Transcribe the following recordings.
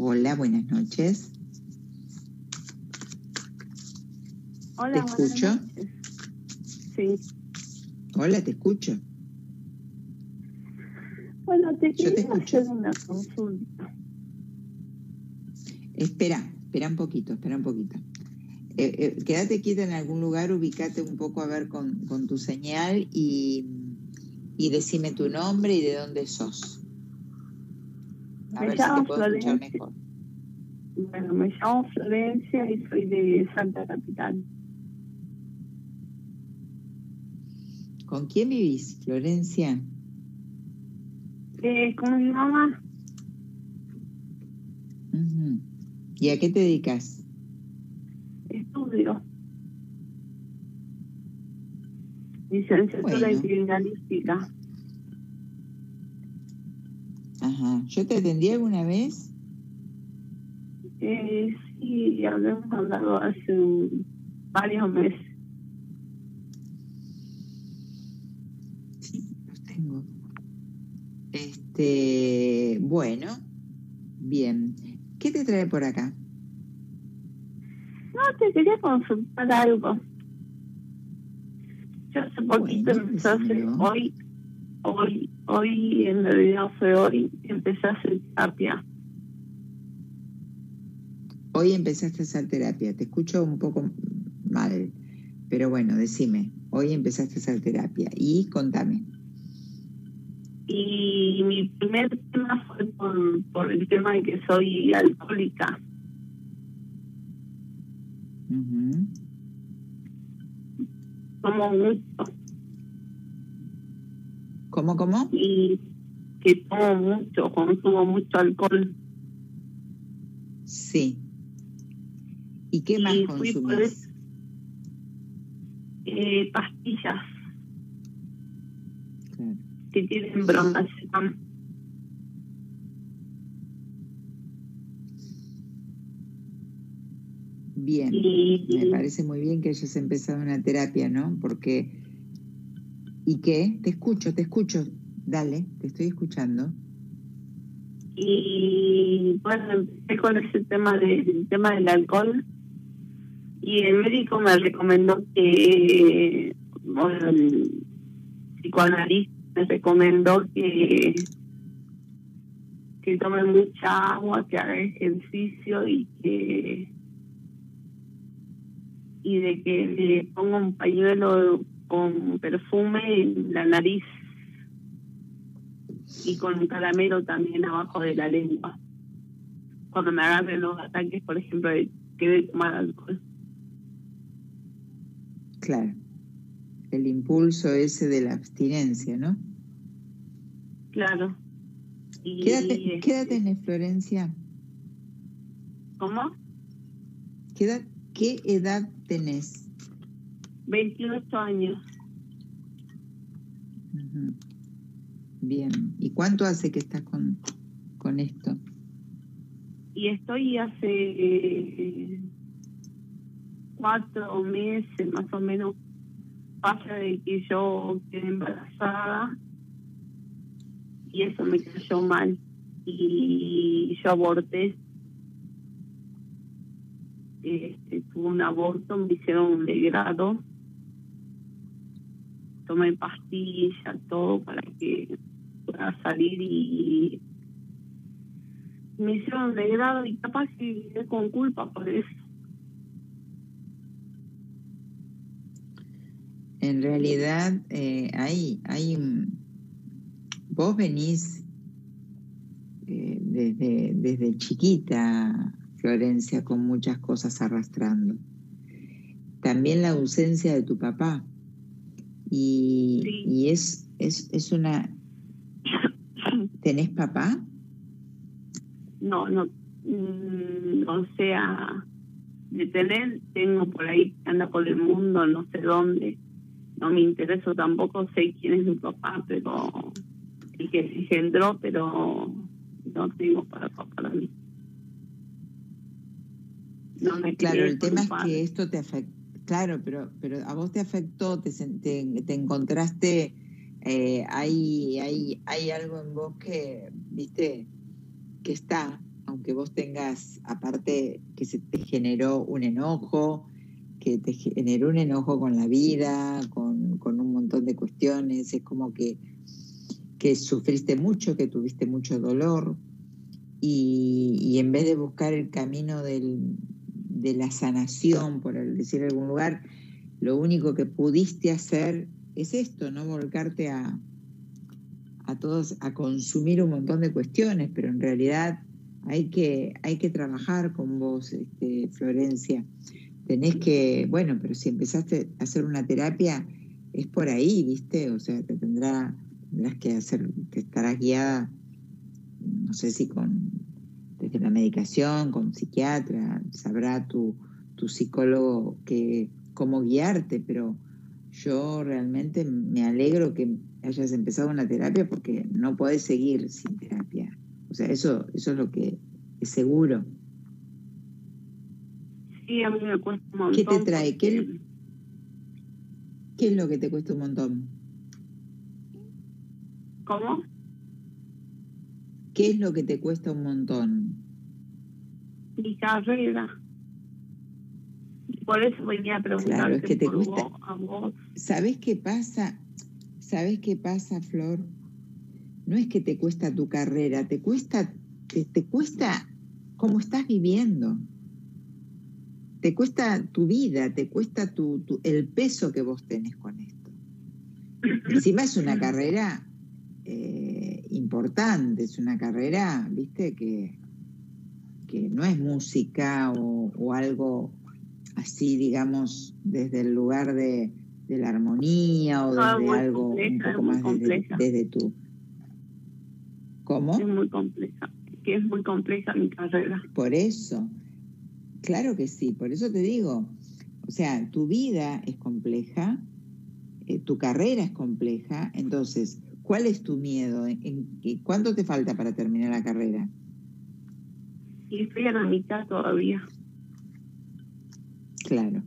Hola, buenas noches. Hola, ¿Te escucho? noches. Sí. Hola, te escucho. Bueno, te Yo te escucho. hacer una consulta. Espera, espera un poquito, espera un poquito. Eh, eh, quédate quieta en algún lugar, ubícate un poco a ver con, con tu señal y, y decime tu nombre y de dónde sos. A Me ver si te llamo escuchar Florencia. mejor. Bueno, me llamo Florencia y soy de Santa Capital. ¿Con quién vivís, Florencia? Eh, con mi mamá. ¿Y a qué te dedicas? estudio. Licenciatura Bueno. en criminalística. Ajá. ¿Yo te atendí alguna vez? Eh, sí, habíamos hablado hace varios meses. Sí, los tengo. Este, bueno, bien. ¿Qué te trae por acá? No, te quería consultar algo. Yo hace poquito Bueno, hoy, hoy, hoy, en realidad fue hoy, empecé a hacer terapia. Hoy empezaste a hacer terapia. Te escucho un poco mal, pero bueno, decime. Hoy empezaste a hacer terapia y contame. Y mi primer tema fue por, por el tema de que soy alcohólica. Tomo mucho ¿Cómo, cómo? y que tomo mucho, consumo mucho alcohol. Sí. ¿Y qué más Y consumís? Eh, pastillas Claro. que tienen bromoacetam. Bien. Y Me parece muy bien que hayas empezado una terapia, ¿no? Porque... ¿Y qué? Te escucho, te escucho. Dale, te estoy escuchando. y bueno empecé con ese tema del tema del alcohol y el médico me recomendó que bueno, el psicoanalista me recomendó que que tome mucha agua que haga ejercicio y que y de que le ponga un pañuelo con perfume en la nariz y con un caramelo también abajo de la lengua. Cuando me agarren los ataques, por ejemplo, de que de tomar alcohol. Claro. El impulso ese de la abstinencia, ¿no? Claro. Y, ¿Qué edad, te- este, qué edad tenés, Florencia? ¿Cómo? ¿Qué edad, qué edad tenés? 28 años. Bien. ¿Y cuánto hace que estás con, con esto? Y estoy hace eh, cuatro meses más o menos. Pasa de que yo quedé embarazada y eso me cayó mal. Y yo aborté. Este, tuve un aborto, me hicieron un degrado. Tomé pastillas, todo para que pueda salir y me hicieron degrado y capaz que con culpa por eso. En realidad, eh, hay, hay vos venís eh, desde, desde chiquita, Florencia, con muchas cosas arrastrando. También la ausencia de tu papá. Y, Sí. y es, es, es una... ¿Tenés papá? No, no, mm, o sea, de tener, tengo por ahí, anda por el mundo, no sé dónde. No me intereso tampoco, sé quién es mi papá, pero el que se engendró, pero no tengo para para mí. No me Claro, el tema es que esto te afecta. Claro, pero, pero a vos te afectó, te, te, te encontraste, eh, hay, hay, algo en vos que, viste, que está aunque vos tengas, aparte que se te generó un enojo, que te generó un enojo con la vida, con, un montón de cuestiones, es como que, que sufriste mucho, que tuviste mucho dolor, y, en vez de buscar el camino de la sanación, por decir algún lugar, lo único que pudiste hacer es esto, no volcarte a, a todos a consumir un montón de cuestiones, pero en realidad hay que, hay que trabajar con vos, este, Florencia. Tenés que, bueno, pero si empezaste a hacer una terapia, es por ahí, ¿viste? O sea, te tendrá, tendrás que hacer, te estarás guiada, no sé si con desde la medicación, con psiquiatra, sabrá tu, tu psicólogo que cómo guiarte, pero yo realmente me alegro que hayas empezado una terapia porque no podés seguir sin terapia. O sea, eso, eso es lo que es seguro. Sí, a mí me cuesta un montón. ¿Qué te trae? ¿Qué, ¿Qué es lo que te cuesta un montón? ¿Cómo? ¿Qué es lo que te cuesta un montón? Mi carrera. Por eso venía a preguntarte claro, es que te gusta. ¿Sabes qué pasa? ¿Sabes qué pasa, Flor? No es que te cuesta tu carrera, te cuesta, te, cuesta cómo estás viviendo. Te cuesta tu vida, te cuesta tu, el peso que vos tenés con esto. Encima es una carrera eh, importante, es una carrera, viste, que, que no es música o algo así, digamos, desde el lugar de, la armonía o ah, desde algo un poco más desde, desde, tú. ¿Cómo? Es muy compleja, que es muy compleja mi carrera. Por eso, claro que sí, por eso te digo, o sea, tu vida es compleja, eh, tu carrera es compleja, entonces, ¿cuál es tu miedo? ¿En, ¿Cuánto te falta para terminar la carrera? Y estoy a la mitad todavía. Claro.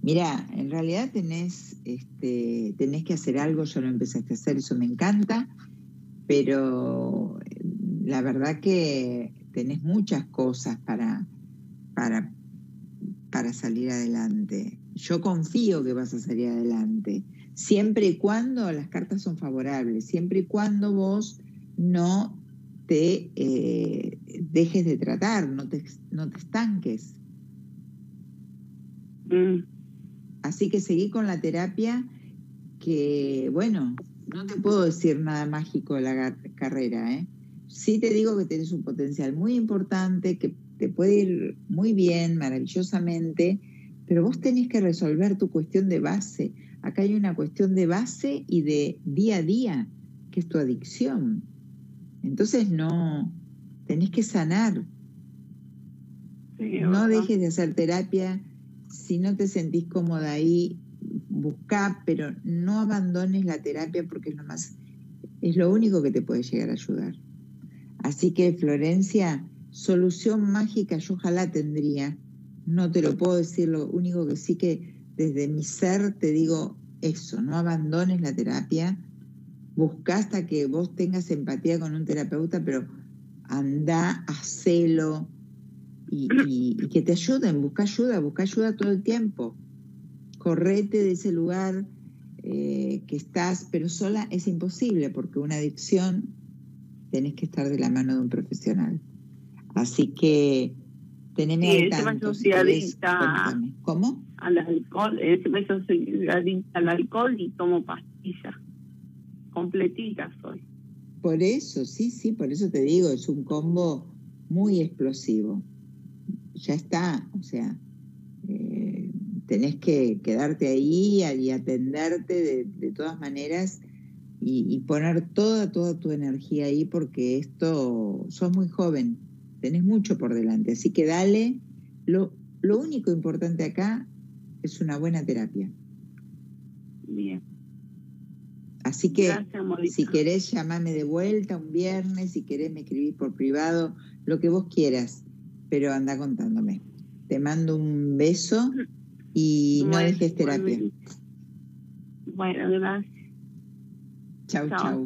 Mira, en realidad tenés, este, tenés que hacer algo, yo lo empezaste a hacer, eso me encanta, pero eh, la verdad que tenés muchas cosas para, para, para salir adelante. Yo confío que vas a salir adelante, siempre y cuando las cartas son favorables, siempre y cuando vos no te eh, dejes de tratar, no te, no te estanques. Mm. Así que seguí con la terapia, que bueno, no te puedo decir nada mágico de la carrera, ¿eh? Sí te digo que tienes un potencial muy importante, que te puede ir muy bien, maravillosamente, pero vos tenés que resolver tu cuestión de base. Acá hay una cuestión de base y de día a día, que es tu adicción. Entonces no, tenés que sanar. no dejes de hacer terapia si no te sentís cómoda ahí, busca, pero no abandones la terapia porque es lo más, es lo único que te puede llegar a ayudar. Así que Florencia, solución mágica yo ojalá tendría. No te lo puedo decir, lo único que sí que desde mi ser te digo eso, no abandones la terapia, busca hasta que vos tengas empatía con un terapeuta, pero anda, hacelo, y, que te ayuden, busca ayuda, busca ayuda todo el tiempo. Correte de ese lugar eh, que estás, pero sola es imposible porque una adicción tenés que estar de la mano de un profesional. Así que teneme al tanto. ¿Cómo? Al alcohol, soy adicta al alcohol y tomo pastillas. Completita soy. Por eso, sí, sí, por eso te digo, es un combo muy explosivo ya está, o sea, eh, tenés que quedarte ahí y atenderte de, todas maneras y, poner toda, toda tu energía ahí porque esto, sos muy joven, tenés mucho por delante, así que dale, lo, lo único importante acá es una buena terapia. Bien. Así que si querés llamame de vuelta un viernes, si querés me escribís por privado, lo que vos quieras pero anda contándome. Te mando un beso y no dejes terapia. Bueno, gracias. Chau, chau.